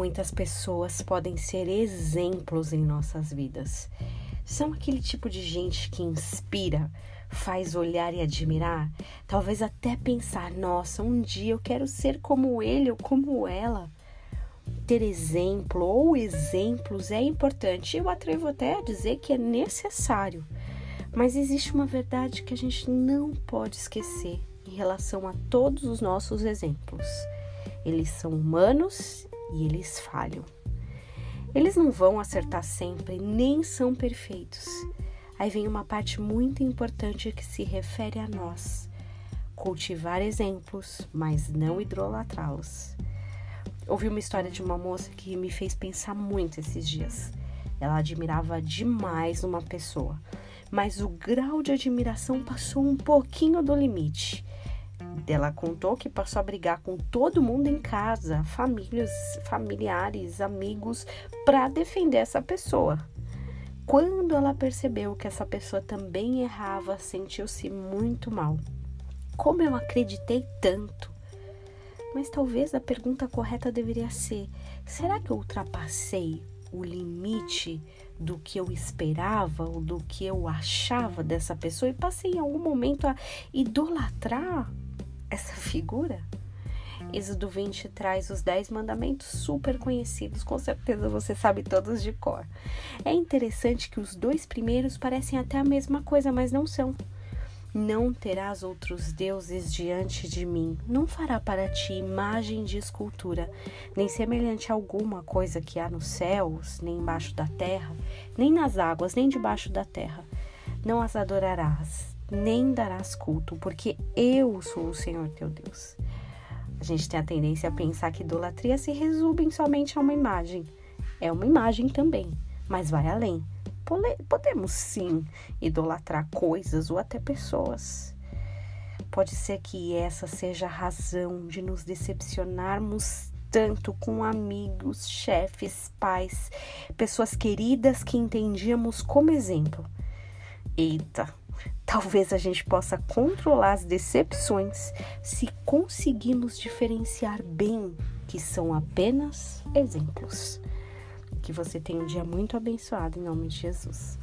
muitas pessoas podem ser exemplos em nossas vidas. São aquele tipo de gente que inspira, faz olhar e admirar, talvez até pensar: nossa, um dia eu quero ser como ele ou como ela. Ter exemplo ou exemplos é importante. Eu atrevo até a dizer que é necessário. Mas existe uma verdade que a gente não pode esquecer em relação a todos os nossos exemplos. Eles são humanos e eles falham. Eles não vão acertar sempre, nem são perfeitos. Aí vem uma parte muito importante que se refere a nós: cultivar exemplos, mas não idolatrá-los. Ouvi uma história de uma moça que me fez pensar muito esses dias. Ela admirava demais uma pessoa, mas o grau de admiração passou um pouquinho do limite. Ela contou que passou a brigar com todo mundo em casa, famílias, familiares, amigos, para defender essa pessoa. Quando ela percebeu que essa pessoa também errava, sentiu-se muito mal. Como eu acreditei tanto? Mas talvez a pergunta correta deveria ser: será que eu ultrapassei o limite do que eu esperava ou do que eu achava dessa pessoa e passei em algum momento a idolatrar essa figura? Êxodo 20 traz os 10 mandamentos super conhecidos, com certeza você sabe todos de cor. É interessante que os dois primeiros parecem até a mesma coisa, mas não são. Não terás outros deuses diante de mim, não fará para ti imagem de escultura, nem semelhante a alguma coisa que há nos céus, nem embaixo da terra, nem nas águas, nem debaixo da terra. Não as adorarás, nem darás culto, porque eu sou o Senhor teu Deus. A gente tem a tendência a pensar que idolatria se resume somente a uma imagem. É uma imagem também, mas vai além podemos sim idolatrar coisas ou até pessoas. Pode ser que essa seja a razão de nos decepcionarmos tanto com amigos, chefes, pais, pessoas queridas que entendíamos como exemplo. Eita, talvez a gente possa controlar as decepções se conseguirmos diferenciar bem que são apenas exemplos. Que você tenha um dia muito abençoado em nome de Jesus.